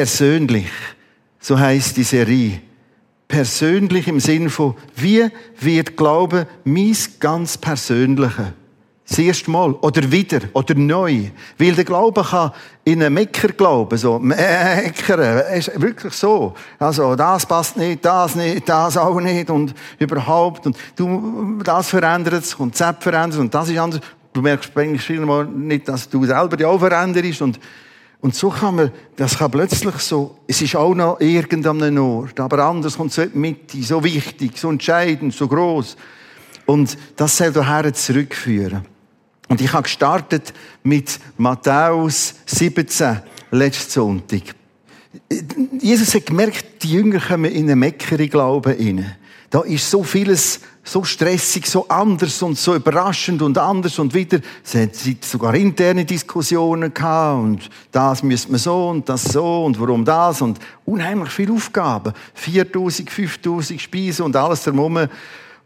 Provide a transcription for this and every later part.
persönlich. So heißt die Serie. Persönlich im Sinn von, wie wird Glaube mein ganz Persönliche? Das erste Mal. Oder wieder. Oder neu. Weil der Glaube kann in einen Mecker glauben. So, Meckern. Ist wirklich so. Also, das passt nicht, das nicht, das auch nicht und überhaupt. Und du, das verändert und das verändert sich und das ist anders. Du merkst eigentlich vielmal nicht, dass du selber dich auch veränderst und und so kann man, das kann plötzlich so, es ist auch noch irgendein Ort, aber anders kommt so in Mitte, so wichtig, so entscheidend, so groß. Und das soll daher zurückführen. Und ich habe gestartet mit Matthäus 17, letzten Sonntag. Jesus hat gemerkt, die Jünger kommen in einen meckeren Glauben rein. Da ist so vieles so stressig, so anders und so überraschend und anders und wieder. Es hat sogar interne Diskussionen gehabt und das müsste man so und das so und warum das und unheimlich viele Aufgaben. 4000, 5000 Speisen und alles drumherum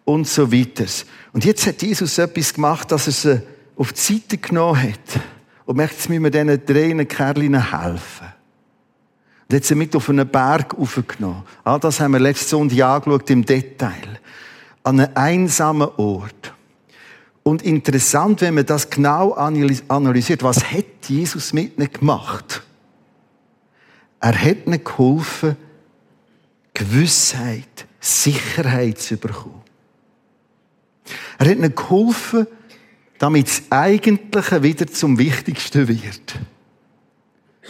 und so weiter. Und jetzt hat Jesus etwas gemacht, dass er sie auf die Seite genommen hat und merkt, jetzt müssen wir diesen drei Kerlen helfen. Und hat sie mit auf einen Berg aufgenommen. All das haben wir letzte Sonntag angeschaut im Detail. An einem einsamen Ort. Und interessant, wenn man das genau analysiert, was hat Jesus mit ihnen gemacht? Er hat ihnen geholfen, Gewissheit, Sicherheit zu bekommen. Er hat ihnen geholfen, damit das Eigentliche wieder zum Wichtigsten wird.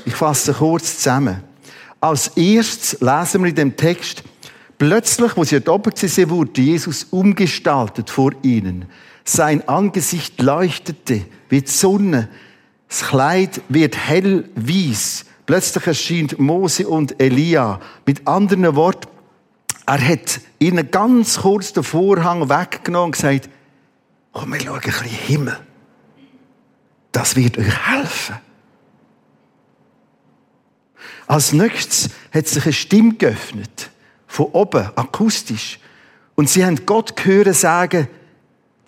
Ich fasse kurz zusammen. Als erstes lesen wir in dem Text, plötzlich, wo sie dort oben waren, wurde Jesus umgestaltet vor ihnen. Sein Angesicht leuchtete wie die Sonne. Das Kleid wird hell weiß. Plötzlich erscheint Mose und Elia. Mit anderen Worten, er hat ihnen ganz kurz den Vorhang weggenommen und gesagt, komm, wir schauen ein bisschen Himmel. Das wird euch helfen. Als nächstes hat sich eine Stimme geöffnet. Von oben, akustisch. Und sie haben Gott gehört sagen,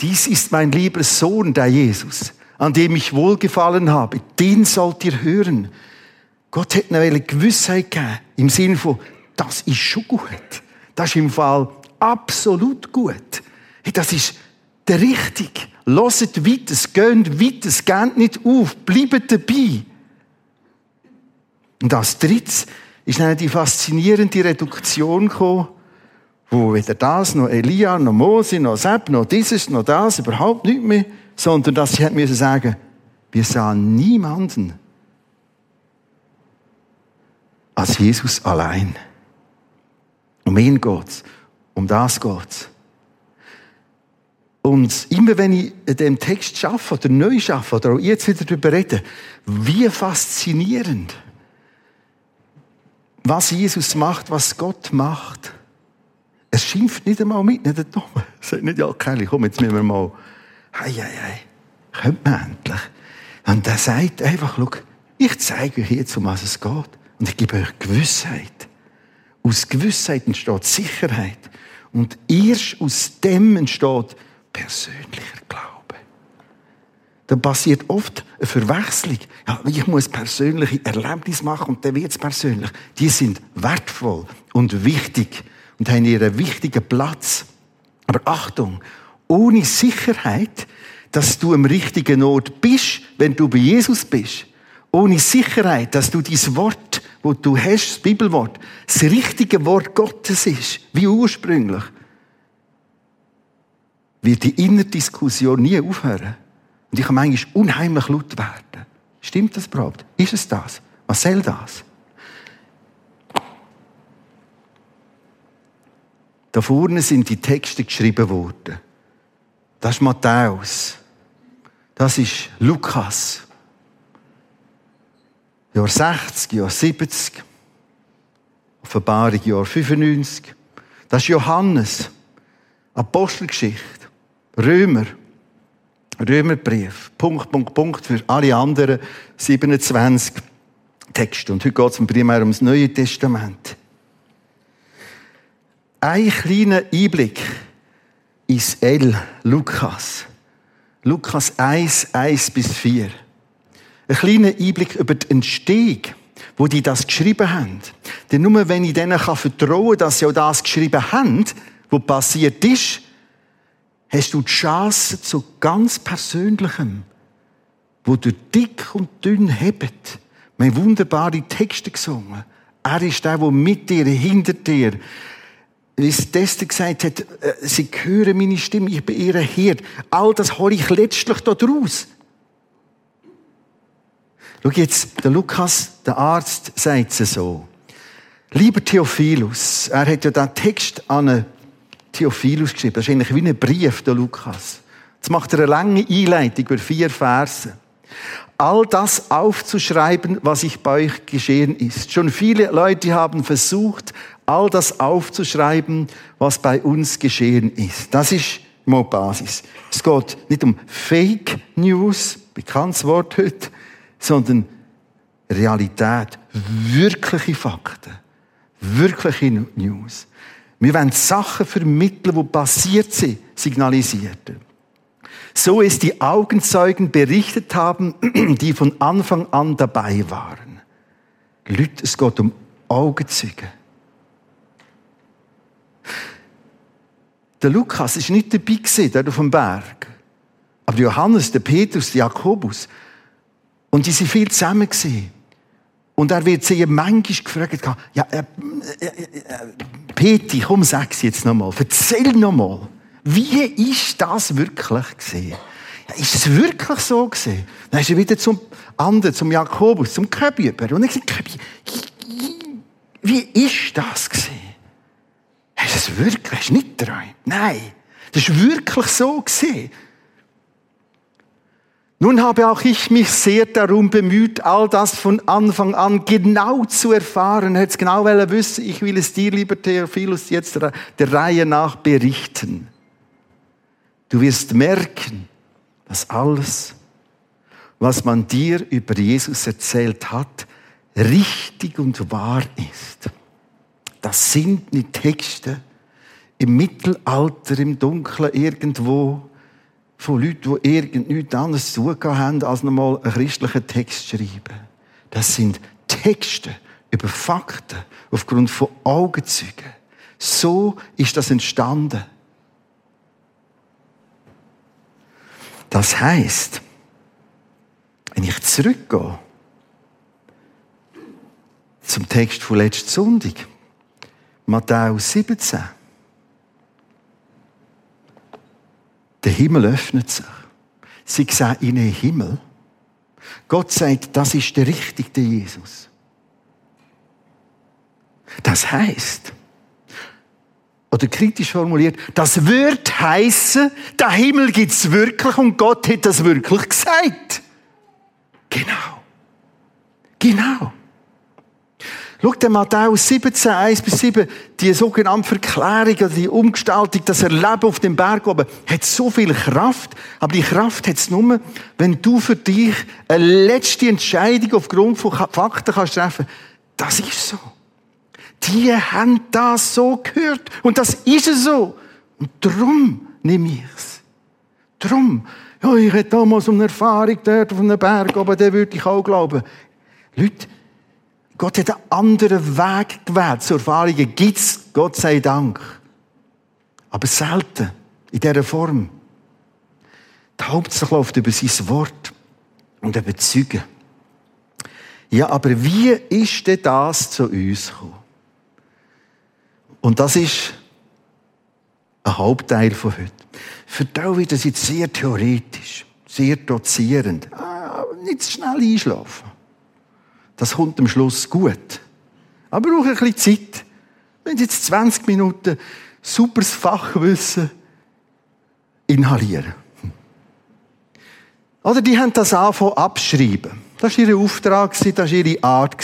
dies ist mein lieber Sohn, der Jesus, an dem ich wohlgefallen habe. Den sollt ihr hören. Gott hat eine Gewissheit gegeben, im Sinne von, das ist schon gut. Das ist im Fall absolut gut. Das ist der richtig. Loset weiter, geht weiter, geht nicht auf, bleibt dabei. Und als drittes ist dann die faszinierende Reduktion gekommen, wo weder das, noch Elia, noch Mose, noch Sepp, noch dieses, noch das, überhaupt nicht mehr, sondern dass sie müssen sagen, wir sahen niemanden als Jesus allein. Um ihn geht's. Um das geht's. Und immer wenn ich in dem Text schaffe oder neu schaffe oder auch jetzt wieder darüber rede, wie faszinierend was Jesus macht, was Gott macht. Er schimpft nicht einmal mit, nicht einmal. Sagt nicht, ja, Kelly, komm, jetzt müssen wir mal, hei, hei, hei, kommt man endlich. Und er sagt einfach, schau, ich zeige euch jetzt, um was es geht. Und ich gebe euch Gewissheit. Aus Gewissheit entsteht Sicherheit. Und erst aus dem entsteht persönlicher Glaube dann passiert oft eine Verwechslung. Ja, ich muss persönliche Erlebnisse machen und dann wird es persönlich. Die sind wertvoll und wichtig und haben ihren wichtigen Platz. Aber Achtung, ohne Sicherheit, dass du am richtigen Ort bist, wenn du bei Jesus bist, ohne Sicherheit, dass du dieses Wort, wo du hast, das Bibelwort, das richtige Wort Gottes ist, wie ursprünglich, wird die innere Diskussion nie aufhören. Und ich kann manchmal unheimlich laut werden. Stimmt das überhaupt? Ist es das? Was soll das? Da vorne sind die Texte geschrieben worden. Das ist Matthäus. Das ist Lukas. Jahr 60, Jahr 70. Offenbarung Jahr 95. Das ist Johannes. Apostelgeschichte. Römer. Römerbrief. Punkt, Punkt, Punkt für alle anderen 27 Texte. Und heute geht es primär ums Neue Testament. Ein kleiner Einblick ist L. Lukas. Lukas 1, 1 bis 4. Ein kleiner Einblick über die Entstehung wo die das geschrieben haben. Denn nur wenn ich denen vertrauen kann, dass sie auch das geschrieben haben, was passiert ist, hast du die Chance zu ganz Persönlichem, wo du dick und dünn hebt. Wir haben wunderbare Texte gesungen. Er ist der, der mit dir, hinter dir, wie es Tester gesagt hat, äh, sie hören meine Stimme, ich bin ihr Hirt. All das hole ich letztlich daraus. Schau jetzt, der Lukas, der Arzt, sagt es so. Lieber Theophilus, er hat ja den Text an Theophilus geschrieben. Das ist eigentlich wie ein Brief, der Lukas. Jetzt macht er eine lange Einleitung über vier Verse. All das aufzuschreiben, was ich bei euch geschehen ist. Schon viele Leute haben versucht, all das aufzuschreiben, was bei uns geschehen ist. Das ist mal Basis. Es geht nicht um Fake News, bekanntes Wort heute, sondern Realität, wirkliche Fakten, wirkliche News. Wir wollen Sachen vermitteln, die passiert sind, signalisiert. So es die Augenzeugen berichtet haben, die von Anfang an dabei waren. Leute, es geht um Augenzeugen. Der Lukas ist nicht dabei gewesen, der auf dem Berg. Aber Johannes, der Petrus, der Jakobus. Und die sind viel zusammen gewesen. Und er wird sie manchmal gefragt, ja, äh, äh, äh, Peti, komm, sag's jetzt nochmal. Erzähl nochmal. Wie ist das wirklich gesehen? Ist es wirklich so gesehen? Dann ist er wieder zum anderen, zum Jakobus, zum Köbüber. Und er sagt, Köbi, wie ist das gesehen? Hast du es wirklich? Hast nicht geträumt? Nein. Das ist wirklich so gesehen. Nun habe auch ich mich sehr darum bemüht, all das von Anfang an genau zu erfahren. Er hätte genau wissen, ich will es dir, lieber Theophilus, jetzt der Reihe nach berichten. Du wirst merken, dass alles, was man dir über Jesus erzählt hat, richtig und wahr ist. Das sind nicht Texte im Mittelalter, im Dunkeln irgendwo von Leuten, die irgend anderes zu tun haben, als nochmal einen christlichen Text schreiben. Das sind Texte über Fakten aufgrund von Augenzeugen. So ist das entstanden. Das heißt, wenn ich zurückgehe zum Text von letzten Sonntag, Matthäus 17, der Himmel öffnet sich. Sie sehen in den Himmel. Gott sagt, das ist der richtige Jesus. Das heißt, oder kritisch formuliert, das wird heißen, der Himmel gibt's wirklich und Gott hat das wirklich gesagt. Genau. Genau. Schau dir Matthäus 17, 1 bis 7, die sogenannte Verklärung oder die Umgestaltung, das Erleben auf dem Berg oben, hat so viel Kraft. Aber die Kraft hat es nur, wenn du für dich eine letzte Entscheidung aufgrund von Fakten kannst treffen. Das ist so. Die haben das so gehört. Und das ist so. Und darum nehme ich es. Darum. Ja, ich hätte damals eine Erfahrung dort auf einem Berg, aber der würde ich auch glauben. Leute, Gott hat einen anderen Weg gewählt. Zur Erfahrungen gibt's, Gott sei Dank. Aber selten. In dieser Form. Die Hauptsache läuft über sein Wort und über Zeugen. Ja, aber wie ist denn das zu uns gekommen? Und das ist ein Hauptteil von heute. Für David ist es sehr theoretisch, sehr dozierend. Ah, nicht zu schnell einschlafen. Das kommt am Schluss gut. Aber braucht ein bisschen Zeit. Wenn Sie jetzt 20 Minuten superes Fachwissen inhalieren. Oder die haben das angefangen abschreiben. Das war ihr Auftrag, das war ihre Art.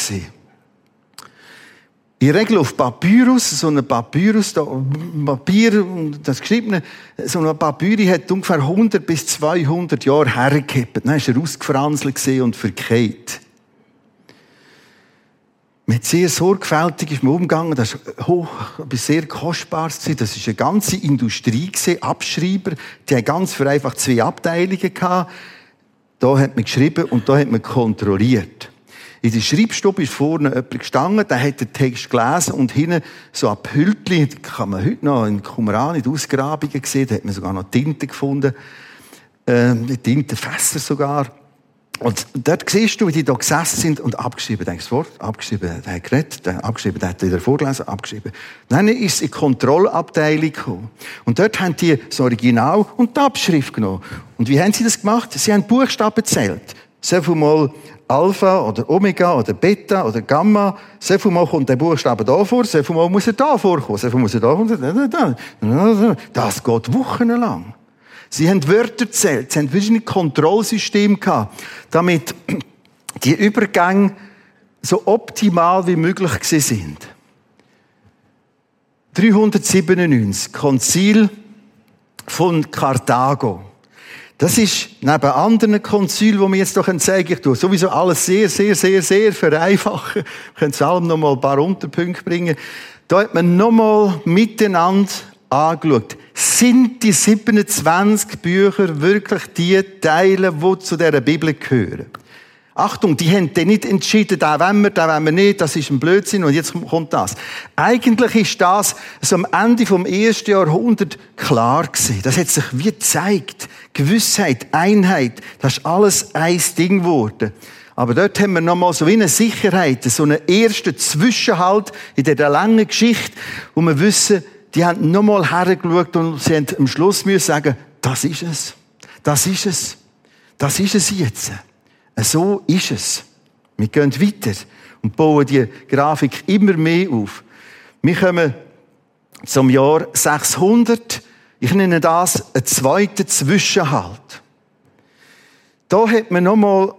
In der Regel auf Papyrus, so ein Papyrus, da, Papier, das geschriebene, so ein Papyri hat ungefähr 100 bis 200 Jahre hergekippt. Dann ist er ausgefranselt und verkehrt. Mit sehr man umgegangen. Das war hoch, sehr kostbar. Das war eine ganze Industrie, Abschreiber. Die haben ganz vereinfacht zwei Abteilungen gehabt. Da hat man geschrieben und da hat man kontrolliert. In der Schreibstube ist vorne jemand gestanden, der hat den Text gelesen und hinten so ein Pültli, kann man heute noch in Qumran in den Ausgrabungen sehen, da hat man sogar noch Tinte gefunden, äh, Tintenfässer sogar. Und dort siehst du, wie die da gesessen sind und abgeschrieben. Denkst du, abgeschrieben, der hat geredet, abgeschrieben, der hat wieder vorgelesen, abgeschrieben. Dann ist es in die Kontrollabteilung gekommen. Und dort haben die das Original und die Abschrift genommen. Und wie haben sie das gemacht? Sie haben Buchstaben gezählt. So viel mal Alpha oder Omega oder Beta oder Gamma. So viel mal kommt der Buchstabe da vor, so viel mal muss er da vorkommen, so viel muss er da vorkommen. Das geht wochenlang. Sie haben Wörter zählt, sie haben verschiedene Kontrollsysteme gehabt, damit die Übergänge so optimal wie möglich sind. 397, Konzil von Karthago. Das ist neben anderen Konzilen, wo wir jetzt doch zeigen, tue sowieso alles sehr, sehr, sehr, sehr vereinfachen. Wir können zu allem noch mal ein paar Unterpunkte bringen. Da hat man noch mal miteinander angeschaut. Sind die 27 Bücher wirklich die Teile, die zu dieser Bibel gehören? Achtung, die haben dann nicht entschieden, da wollen wir, da wollen wir nicht, das ist ein Blödsinn und jetzt kommt das. Eigentlich ist das so am Ende vom ersten Jahrhundert klar gewesen. Das hat sich wie gezeigt. Gewissheit, Einheit, das ist alles ein Ding geworden. Aber dort haben wir nochmal so wie eine Sicherheit, so einen ersten Zwischenhalt in dieser langen Geschichte, wo wir wissen, die haben nochmal hergeschaut und sie haben am Schluss müssen sagen, das ist es. Das ist es. Das ist es jetzt. So ist es. Wir gehen weiter und bauen die Grafik immer mehr auf. Wir kommen zum Jahr 600. Ich nenne das einen zweiten Zwischenhalt. Da hat man nochmal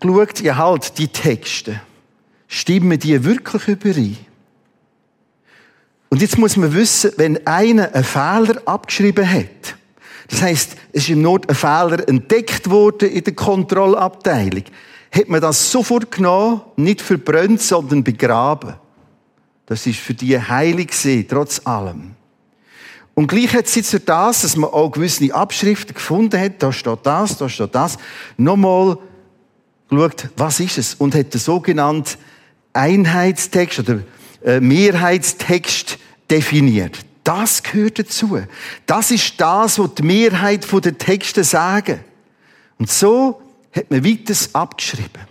geschaut, ja halt, die Texte. Stimmen die wirklich überein? Und jetzt muss man wissen, wenn einer einen Fehler abgeschrieben hat, das heißt, es ist im Not ein Fehler entdeckt worden in der Kontrollabteilung, hat man das sofort genommen, nicht verbrannt, sondern begraben. Das ist für die heilig gewesen, trotz allem. Und gleich hat es jetzt das, dass man auch gewisse Abschriften gefunden hat, da steht das, da steht das, nochmal geschaut, was ist es? Und hat den sogenannten Einheitstext oder Mehrheitstext definiert. Das gehört dazu. Das ist das, was die Mehrheit der Texte sagen. Und so hat man weiteres abgeschrieben.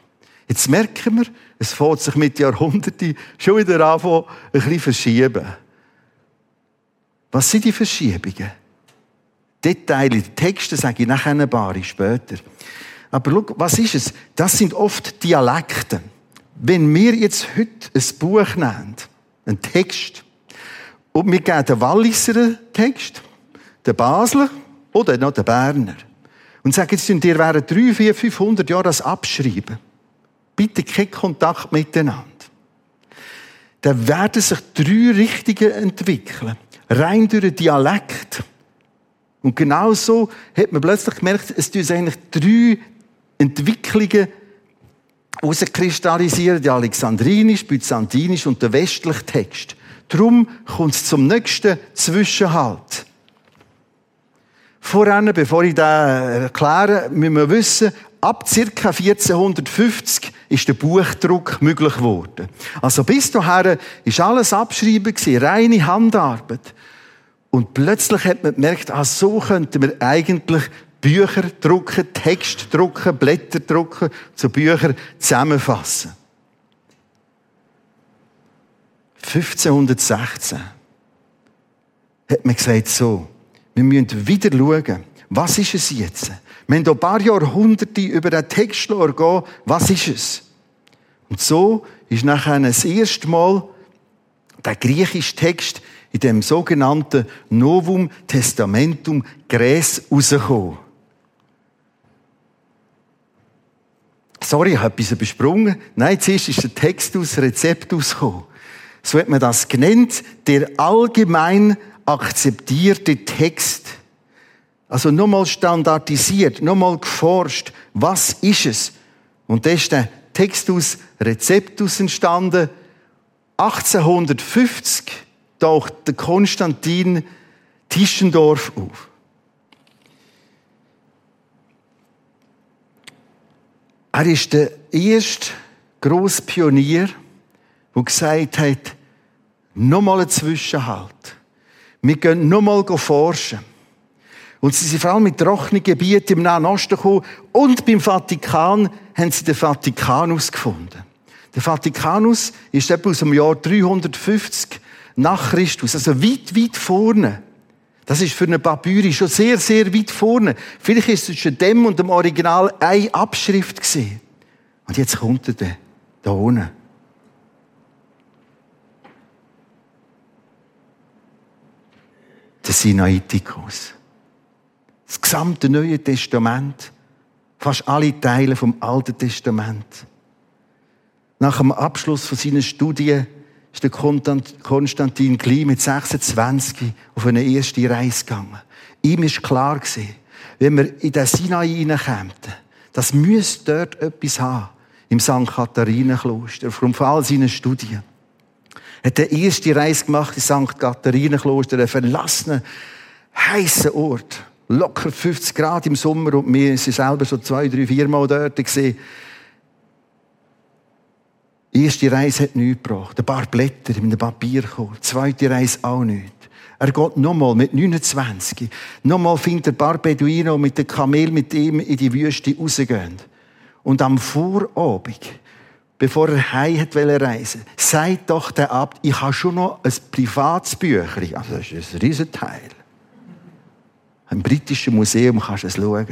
Jetzt merken wir, es fängt sich mit Jahrhunderten schon wieder an, ein bisschen verschieben. Was sind die Verschiebungen? Details, die Texte sage ich nachher ein paar später. Aber schau, was ist es? Das sind oft Dialekte. Wenn wir jetzt heute ein Buch nehmen, einen Text, und wir geben den Walliser Text, den Basler oder noch den Berner. Und sagen, jetzt ihr während drei, vier, 500 Jahren das abschreiben. Bitte keinen Kontakt miteinander. Dann werden sich drei Richtungen entwickeln. Rein durch den Dialekt. Und genau so hat man plötzlich gemerkt, es tun eigentlich drei Entwicklungen herauskristallisieren. Der alexandrinisch, byzantinisch und der westliche Text. Darum kommt es zum nächsten Zwischenhalt. Voran, bevor ich das erkläre, müssen wir wissen, ab ca. 1450 ist der Buchdruck möglich geworden. Also bis dahin ist alles abschreiben reine Handarbeit. Und plötzlich hat man gemerkt, ah, so könnten wir eigentlich Bücher drucken, Text drucken, Blätter drucken, zu Büchern zusammenfassen. 1516 hat man gesagt, so, wir müssen wieder schauen, was ist es jetzt? Wir haben ein paar Jahrhunderte über den Text gehen, was ist es? Und so ist nachher das erste Mal der griechische Text in dem sogenannten Novum Testamentum Gräs rausgekommen. Sorry, ich habe etwas übersprungen. Nein, zuerst ist der Text aus Rezept rausgekommen so hat man das genannt, der allgemein akzeptierte Text. Also nochmal standardisiert, nochmal geforscht, was ist es? Und da ist der Textus Receptus entstanden. 1850 taucht der Konstantin Tischendorf auf. Er ist der erste grosser Pionier, der gesagt hat, nochmal ein Zwischenhalt. Wir gehen nochmal forschen. Und sie sind vor allem mit trockenen Gebieten im Nahen Osten gekommen. Und beim Vatikan haben sie den Vatikanus gefunden. Der Vatikanus ist etwa aus dem Jahr 350 nach Christus. Also weit, weit vorne. Das ist für eine Papyri schon sehr, sehr weit vorne. Vielleicht ist es zwischen dem und dem Original eine Abschrift gesehen. Und jetzt kommt er da unten. Der Sinaiticus. Das gesamte Neue Testament. Fast alle Teile vom Alten Testament. Nach dem Abschluss von seinen Studien ist der Konstantin gleich mit 26 auf eine erste Reise gegangen. Ihm ist klar gewesen, wenn wir in den Sinai hineinkämen, das müsste dort etwas haben. Im St. Katharinenkloster, aufgrund von all seinen Studien. Er hat die erste Reise gemacht in St. Katharinenkloster, einen verlassenen, heißen Ort. Locker 50 Grad im Sommer und wir sind selber so zwei, drei, vier Mal dort gesehen. Die erste Reise hat nichts gebracht. Ein paar Blätter in einem Papier gekommen. Die zweite Reise auch nichts. Er geht nochmal mit 29. Nochmal findet er ein paar Beduinen, die mit dem Kamel mit ihm in die Wüste rausgehen. Und am Vorabend, bevor er heim hat reisen sagt doch der Abt, ich habe schon noch ein privates Büchlein. Also das ist ein Riesenteil. Im britischen Museum kannst du es schauen.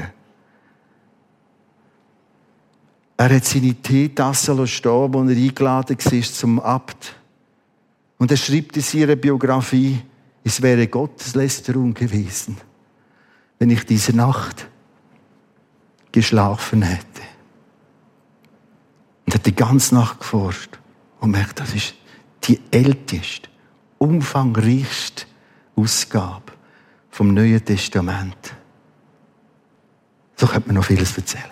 Er hat seine Teetasse stehen, wo er eingeladen war zum Abt. Und er schreibt in seiner Biografie, es wäre Gotteslästerung gewesen, wenn ich diese Nacht geschlafen hätte. Und hat die ganze Nacht geforscht und merkt, das ist die älteste, umfangreichste Ausgabe vom Neuen Testament. So könnte man noch vieles erzählen.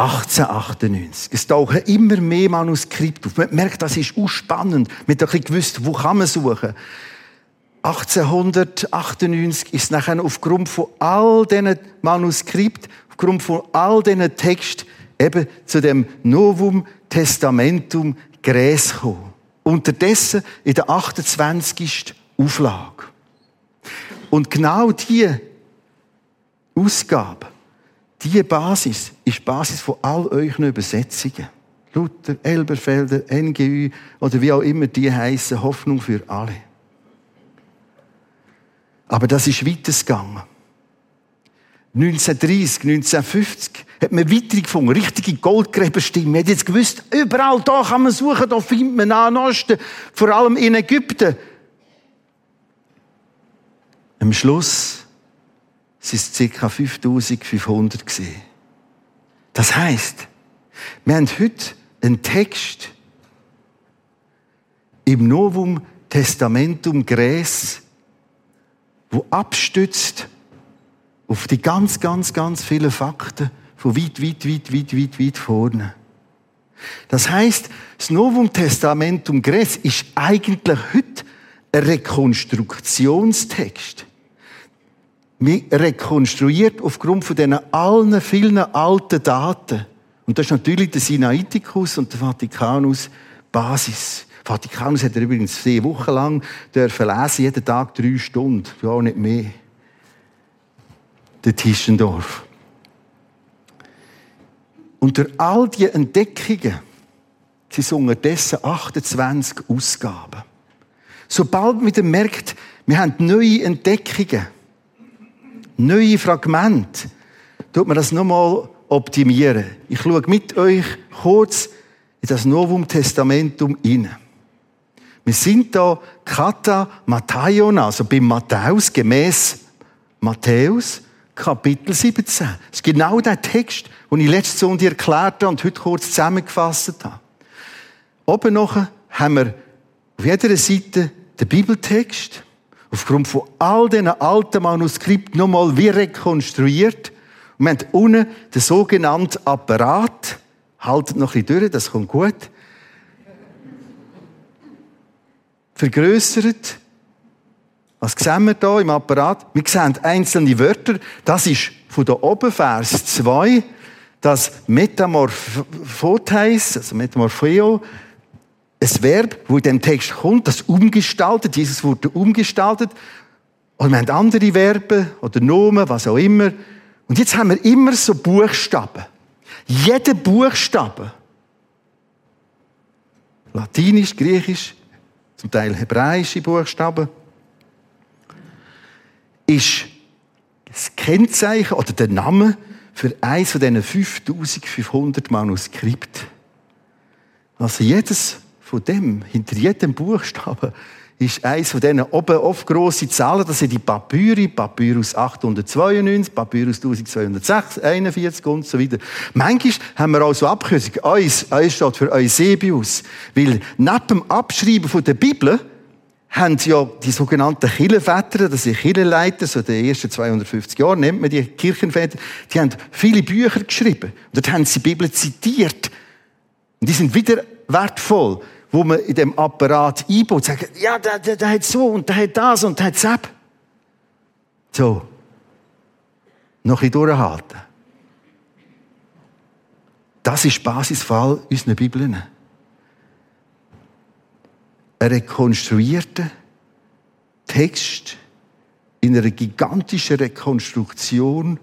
1898. Es tauchen immer mehr Manuskripte auf. Man merkt, das ist spannend. Man hat ein bisschen gewusst, wo kann man suchen. 1898 ist nachher aufgrund von all diesen Manuskripten, aufgrund von all diesen Texten eben zu dem Novum Testamentum Gräs gekommen. Unterdessen in der 28. Auflage. Und genau diese Ausgabe diese Basis ist die Basis von all euren Übersetzungen. Luther, Elberfelder, NGÜ oder wie auch immer die heißen, Hoffnung für alle. Aber das ist weitergegangen. 1930, 1950 hat man weitere gefunden, richtige Goldgräberstimmen. Man hat jetzt gewusst, überall da kann man suchen, da findet man Nahen Osten, vor allem in Ägypten. Am Schluss es ca. 5500 gesehen. Das heißt, wir haben heute einen Text im Novum Testamentum Gräs, wo abstützt auf die ganz, ganz, ganz vielen Fakten von weit, weit, weit, weit, weit, weit vorne. Das heißt, das Novum Testamentum Gräs ist eigentlich heute ein Rekonstruktionstext rekonstruiert aufgrund von diesen allen vielen alten Daten. Und das ist natürlich der Sinaiticus und der Vatikanus Basis. Vatikanus hat er übrigens vier Wochen lang lesen, jeden Tag drei Stunden, ja nicht mehr. Der Tischendorf. Unter all diese Entdeckungen sind unterdessen 28 Ausgaben. Sobald man merkt, wir haben neue Entdeckungen, neue Fragmente, tut man das nochmal optimieren. Ich schaue mit euch kurz in das Novum Testamentum hinein. Wir sind da Kata Matthäon, also bei Matthäus, gemäß Matthäus, Kapitel 17. Das ist genau der Text, den ich letzte Sonntag erklärt habe und heute kurz zusammengefasst habe. Oben noch haben wir auf jeder Seite den Bibeltext, aufgrund von all diesen alten Manuskripten nochmal wie rekonstruiert. Und wir haben unten den sogenannten Apparat. Haltet noch ein bisschen durch, das kommt gut. Vergrößert. Was sehen wir da im Apparat? Wir sehen einzelne Wörter. Das ist von da oben, Vers 2, das Metamorphotheis, also Metamorpheo, ein Verb, wo in dem Text kommt, das umgestaltet, Jesus wurde umgestaltet. Und wir haben andere Verben oder Nomen, was auch immer. Und jetzt haben wir immer so Buchstaben. Jeder Buchstabe, Latinisch, Griechisch, zum Teil hebräische Buchstaben, ist das Kennzeichen oder der Name für eins von diesen 5500 Manuskripten. Also jedes von dem, hinter jedem Buchstaben, ist eins von diesen oben oft grosse Zahlen. Das sind die Papyri, Papyrus 892, Papyrus 1241 und so weiter. Manchmal haben wir auch so Abkürzungen. Eus, Eus steht für Eusebius. Weil neben dem Abschreiben von der Bibel haben ja die sogenannten Kirchenväter, das sind Kirchenleiter, so den ersten 250 Jahren nennt man die Kirchenväter, die haben viele Bücher geschrieben. Und dort haben sie die Bibel zitiert. Und die sind wieder wertvoll, wo man in dem Apparat einbaut, sagen, ja, der, der, der hat so und der hat das und der hat das. So. Noch ein durchhalten. Das ist Basisfall unserer Bibeln. Ein rekonstruierter Text in einer gigantischen Rekonstruktion,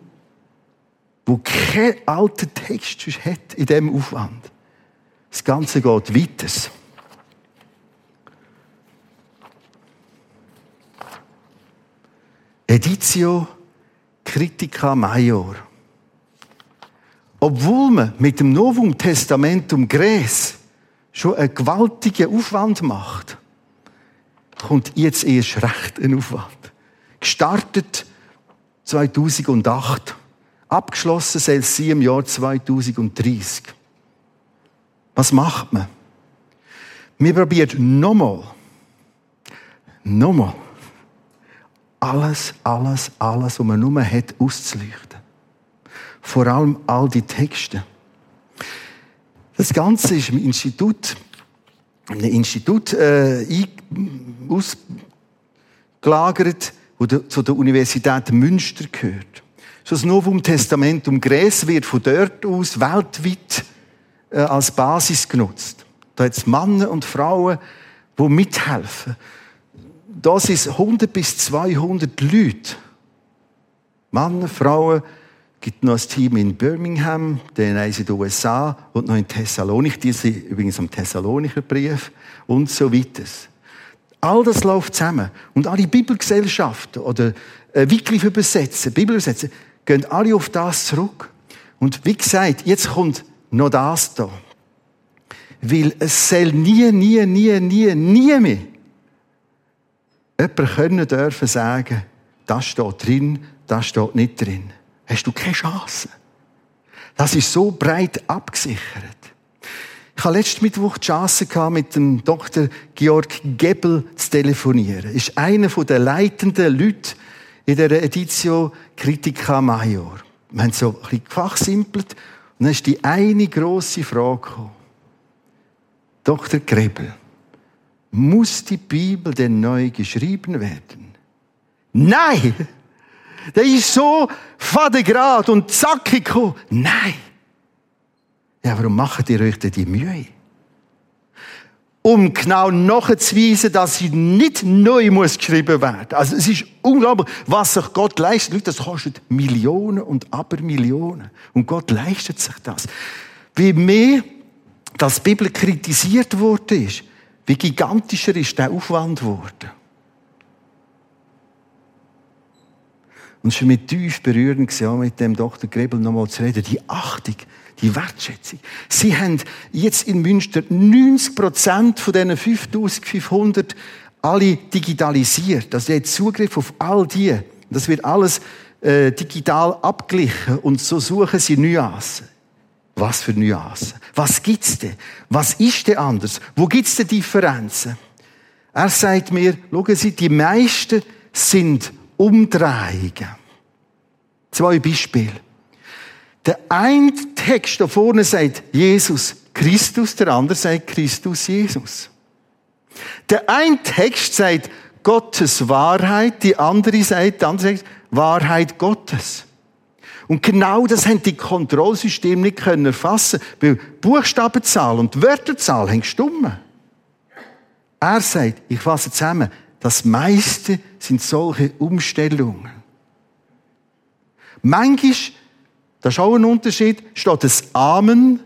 wo kein alter Text hat in diesem Aufwand. Das Ganze geht weiter. Editio Critica Major. Obwohl man mit dem Novum Testamentum Gräs schon einen gewaltigen Aufwand macht, kommt jetzt erst recht ein Aufwand. Gestartet 2008, abgeschlossen soll es im Jahr 2030. Was macht man? Wir probieren nochmal, nochmal, alles, alles, alles, was man nur hat, auszuleuchten. Vor allem all die Texte. Das Ganze ist im Institut, im Institut äh, ausgelagert, wo zu der Universität Münster gehört. Das Novum Testamentum Gräs wird von dort aus weltweit äh, als Basis genutzt. Da hat es Männer und Frauen, die mithelfen. Da sind 100 bis 200 Leute. Männer, Frauen, gibt noch ein Team in Birmingham, dann eins in den USA und noch in Thessalonik. Die sind übrigens am Thessalonicher Brief und so weiter. All das läuft zusammen. Und alle Bibelgesellschaften oder äh, wirklich übersetzen, Bibelübersetzen, gehen alle auf das zurück. Und wie gesagt, jetzt kommt noch das da. Weil es soll nie, nie, nie, nie, nie mehr jemand können dürfen sagen, das steht drin, das steht nicht drin. Hast du keine Chance. Das ist so breit abgesichert. Ich hatte letzten Mittwoch die Chance mit dem Dr. Georg Gebel zu telefonieren. Er ist einer der leitenden Leute in der Editio Critica Major. Wir haben so ein bisschen gefachsimpelt und dann ist die eine grosse Frage gekommen. Dr. Grebel, muss die Bibel denn neu geschrieben werden? Nein! Der ist so fadegrad und zackig gekommen. Nein! Ja, warum macht ihr euch denn die Mühe? Um genau nachzuweisen, dass sie nicht neu muss geschrieben werden. Also es ist unglaublich, was sich Gott leistet. Leute, das kostet Millionen und Abermillionen. Und Gott leistet sich das. Wie mehr das Bibel kritisiert wurde, ist, wie gigantischer ist der Aufwand geworden. Und es war mir tief berührend, mit dem Dr. Grebel nochmal zu reden. Die Achtung, die Wertschätzung. Sie haben jetzt in Münster 90 Prozent von diesen 5500 alle digitalisiert. Also jetzt Zugriff auf all die. Das wird alles äh, digital abglichen und so suchen sie Nuancen. Was für Nuancen? Was gibt's denn? Was ist denn anders? Wo gibt's denn Differenzen? Er sagt mir, schauen Sie, die meisten sind Umdrehungen. Zwei Beispiele. Der eine Text da vorne sagt Jesus Christus, der andere sagt Christus Jesus. Der eine Text sagt Gottes Wahrheit, die andere sagt, der andere sagt Wahrheit Gottes. Und genau das haben die Kontrollsysteme nicht können erfassen, weil Buchstabenzahl und Wörterzahl haben gestummen. Er sagt, ich fasse zusammen, das meiste sind solche Umstellungen. Manchmal, das ist auch ein Unterschied, steht das Amen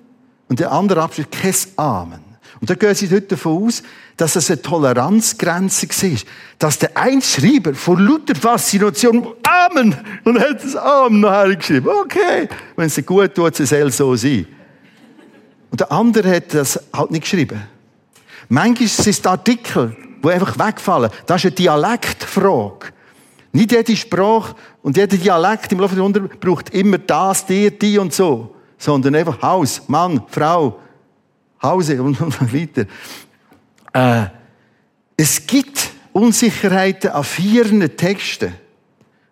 und der andere Abschnitt kein Amen. Und da gehen sie heute davon aus, dass es eine Toleranzgrenze war. Dass der Einschreiber vor lauter Faszination Amen und hat das Amen noch hergeschrieben. Okay, wenn es gut tut, es soll so sein. Und der andere hat das halt nicht geschrieben. Manchmal sind es Artikel, die einfach wegfallen. Das ist eine Dialektfrage. Nicht jede Sprache und jeder Dialekt im Laufe der Runde braucht immer das, die, die und so. Sondern einfach Haus, Mann, Frau, Hause und, und weiter. Äh, es gibt Unsicherheiten an vier Texten.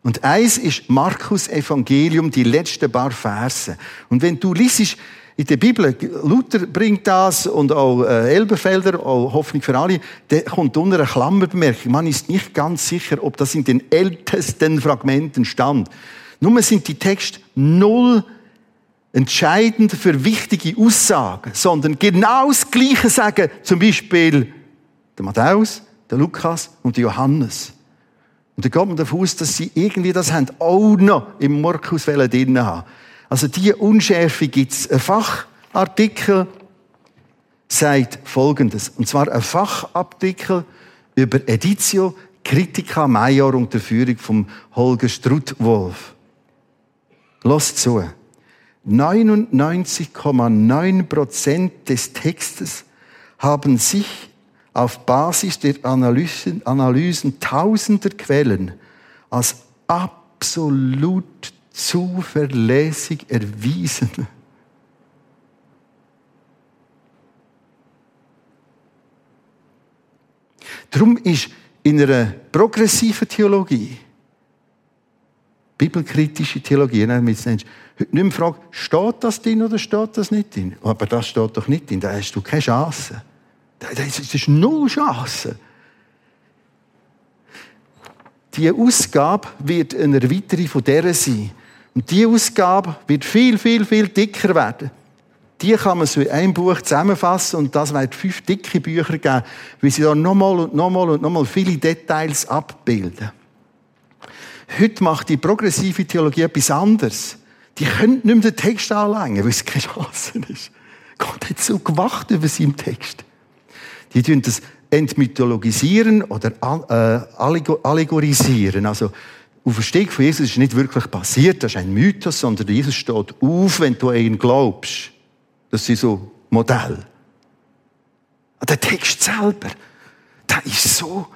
Und eins ist Markus Evangelium, die letzten paar Verse. Und wenn du liest in der Bibel, Luther bringt das und auch äh, Elberfelder, auch Hoffnung für alle, da kommt unter eine Klammerbemerkung. Man ist nicht ganz sicher, ob das in den ältesten Fragmenten stand. Nur sind die Texte null entscheidend für wichtige Aussagen, sondern genau das Gleiche sagen, zum Beispiel der Matthäus, der Lukas und der Johannes. Und da geht man davon aus, dass sie irgendwie das haben, auch noch im Markus drin haben. Also diese Unschärfe gibt es. Ein Fachartikel sagt Folgendes, und zwar ein Fachartikel über Editio Critica Major unter Führung von Holger Struttwolf. Los zu. 99,9 Prozent des Textes haben sich auf Basis der Analysen, Analysen tausender Quellen als absolut zuverlässig erwiesen. Darum ist in einer progressiven Theologie bibelkritische Theologie, nennen wir es nicht mehr fragen, steht das drin oder steht das nicht drin? Aber das steht doch nicht drin, da hast du keine Chance. Das ist null Chance. Die Ausgabe wird eine Erweiterung von dieser sein. Und diese Ausgabe wird viel, viel, viel dicker werden. Die kann man so in einem Buch zusammenfassen und das wird fünf dicke Bücher geben, weil sie da nochmal und nochmal und nochmal viele Details abbilden. Heute macht die progressive Theologie etwas anderes. Die können nicht mehr den Text anlängen, weil es keine Chance ist. Gott hat so gewacht über seinen Text. Die tun das entmythologisieren oder äh, allegorisieren. Also, Auferstehung von Jesus ist nicht wirklich passiert, das ist ein Mythos, sondern Jesus steht auf, wenn du an ihn glaubst. Das sind so Modelle. Der Text selber, der ist so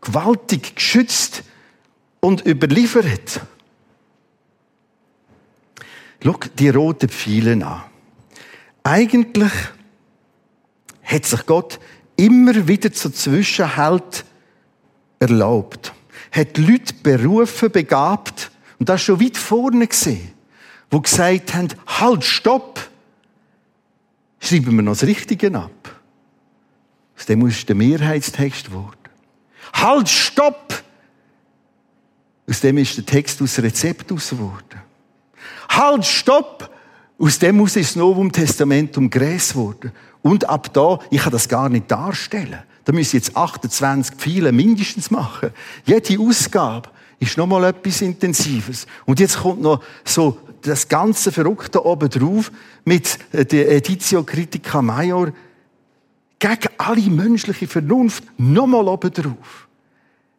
gewaltig geschützt und überliefert. Schau die roten Pfeile an. Eigentlich hat sich Gott immer wieder zu Zwischenhalt erlaubt. Hat Leute berufen, begabt, und das schon weit vorne gesehen, wo gesagt haben, halt, stopp! Schreiben wir noch das Richtige ab. Aus dem ist der Mehrheitstext geworden. Halt, stopp! Aus dem ist der Text aus Rezept geworden. Halt, stopp! Aus dem muss das Novum Testamentum Gräs worden. Und ab da, ich kann das gar nicht darstellen. Da müssen jetzt 28 Pfeile mindestens machen. Jede Ausgabe ist nochmal etwas Intensives. Und jetzt kommt noch so das ganze Verrückte oben drauf mit der Editio Critica Major gegen alle menschliche Vernunft nochmal oben drauf.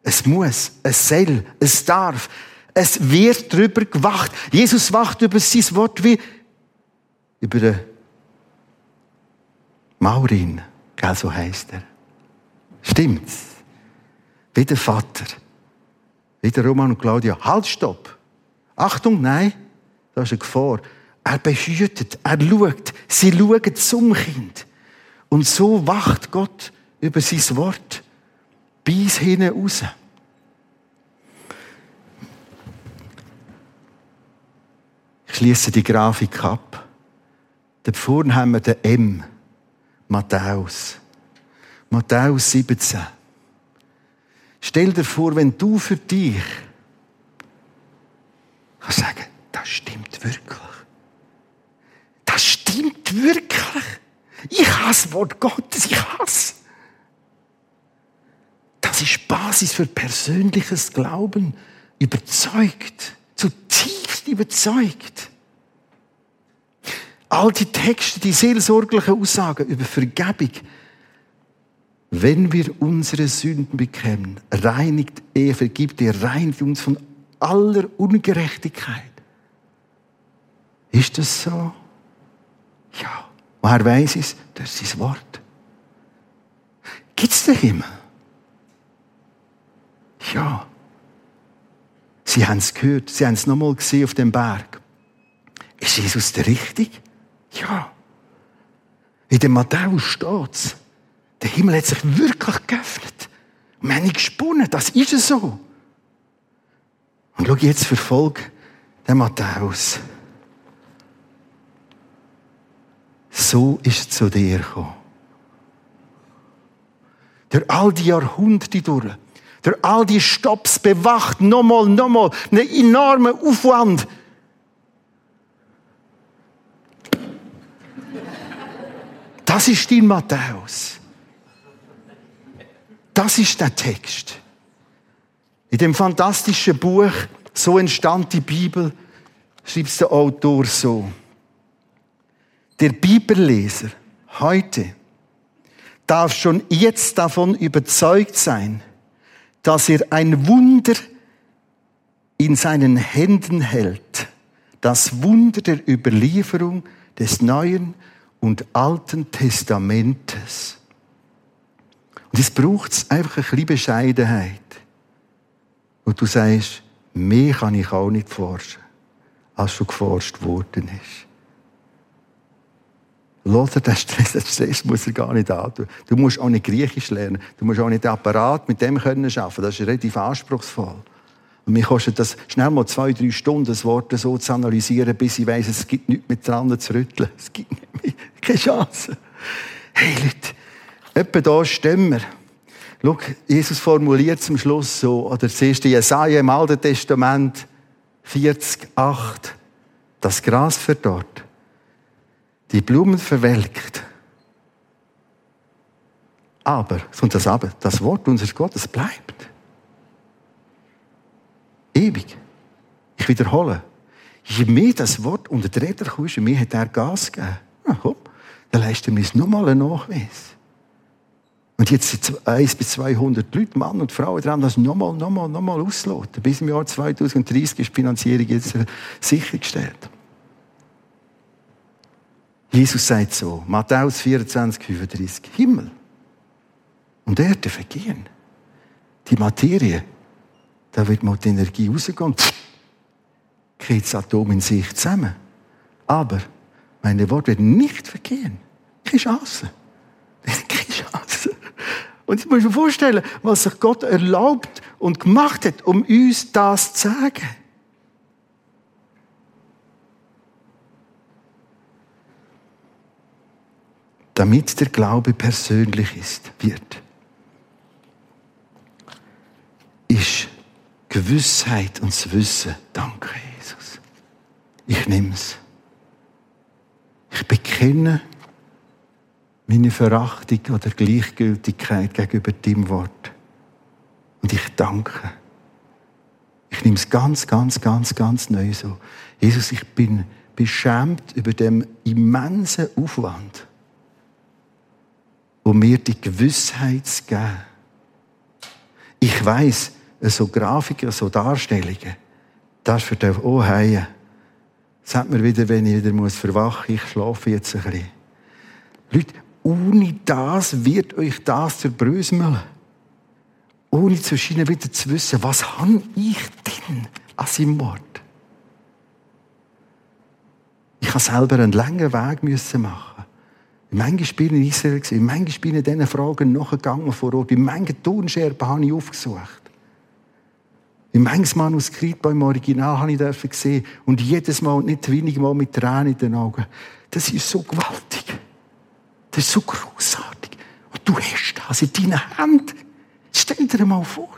Es muss, es soll, es darf. Es wird darüber gewacht. Jesus wacht über sein Wort wie über den Maurin. Gell, so heißt er. Stimmt's? Wie der Vater. Wie der Roman und Claudia. Halt, stopp. Achtung, nein. Da ist eine Gefahr. Er behütet, er schaut. Sie schauen zum Kind. Und so wacht Gott über sein Wort bis hinten raus. Schließe die Grafik ab. Da vorne haben wir den M. Matthäus. Matthäus 17. Stell dir vor, wenn du für dich kannst sagen, das stimmt wirklich? Ich hasse das Wort Gottes, ich hasse. Das ist Basis für persönliches Glauben. Überzeugt, zutiefst überzeugt. All die Texte, die seelsorglichen Aussagen über Vergebung, wenn wir unsere Sünden bekennen, reinigt er, vergibt er, reinigt uns von aller Ungerechtigkeit. Ist das so? Ja. Woher weiß es? Das ist sein Wort. Gibt es den Himmel? Ja. Sie haben es gehört, sie haben es nochmal gesehen auf dem Berg. Ist Jesus der Richtige? Ja. In dem Matthäus steht es. Der Himmel hat sich wirklich geöffnet. Und wir haben gesponnen, das ist so. Und schau jetzt verfolg den Matthäus. So ist es zu dir gekommen. Durch all die Jahrhunderte durch, durch all die Stops bewacht, nochmal, nochmal, einen enormen Aufwand. Das ist dein Matthäus. Das ist der Text. In dem fantastischen Buch So entstand die Bibel, schreibt der Autor so. Der Bibelleser heute darf schon jetzt davon überzeugt sein, dass er ein Wunder in seinen Händen hält. Das Wunder der Überlieferung des Neuen und Alten Testamentes. Und es braucht einfach ein bisschen Bescheidenheit. Und du sagst, mehr kann ich auch nicht forschen, als schon geforscht worden ist. Lothar, den Stress, den Stress muss er gar nicht antun. Du musst auch nicht Griechisch lernen. Du musst auch nicht den Apparat mit dem können arbeiten. Das ist relativ anspruchsvoll. Und mir kostet das schnell mal zwei, drei Stunden, das Wort so zu analysieren, bis ich weiss, es gibt nichts mehr dran zu rütteln. Es gibt nicht mehr. Keine Chance. Hey Leute, etwa da stehen wir. Schau, Jesus formuliert zum Schluss so, oder das erste Jesaja im Alten Testament 40, 8, das Gras verdorrt, die Blumen verwelkt. Aber, und das aber, das Wort unseres Gottes bleibt. Ewig. Ich wiederhole. Je mehr das Wort unter die Räder kommt, je mehr hat er Gas gegeben. Na komm, dann leisten wir uns nochmal einen Nachweis. Und jetzt sind 1 bis 200 Leute, Mann und Frauen dran, das nochmal, nochmal, nochmal ausloten. Bis im Jahr 2030 ist die Finanzierung jetzt sichergestellt. Jesus sagt so, Matthäus 24, 35, Himmel und Erde vergehen. Die Materie, da wird mal die Energie rausgehen und geht das Atom in sich zusammen. Aber meine Worte werden nicht vergehen. Keine Chance. Keine Chance. Und ich muss mir vorstellen, was sich Gott erlaubt und gemacht hat, um uns das zu sagen. Damit der Glaube persönlich ist, wird, ist Gewissheit und das Wissen, danke Jesus. Ich nehme es. Ich bekenne meine Verachtung oder Gleichgültigkeit gegenüber deinem Wort. Und ich danke. Ich nehme es ganz, ganz, ganz, ganz neu so. Jesus, ich bin beschämt über den immensen Aufwand, um mir die Gewissheit zu. Ich weiß, so Grafiken, so Darstellungen, das für den Oh heim. Sagt mir wieder, wenn ich wieder muss ich schlafe jetzt ein bisschen. Leute, ohne das wird euch das zerbröseln. Ohne zu scheinen wieder zu wissen, was habe ich denn an seinem Wort? Ich habe selber einen langen Weg müssen machen. Manchmal bin ich in Israel, gewesen, manchmal bin ich diesen Fragen nachgegangen vor Ort. In manchen Tonscherben habe ich aufgesucht. In manches Manuskript beim Original habe ich gesehen und jedes Mal, nicht wenig Mal mit Tränen in den Augen. Das ist so gewaltig. Das ist so großartig. Und du hast das in deinen Händen. Stell dir mal vor.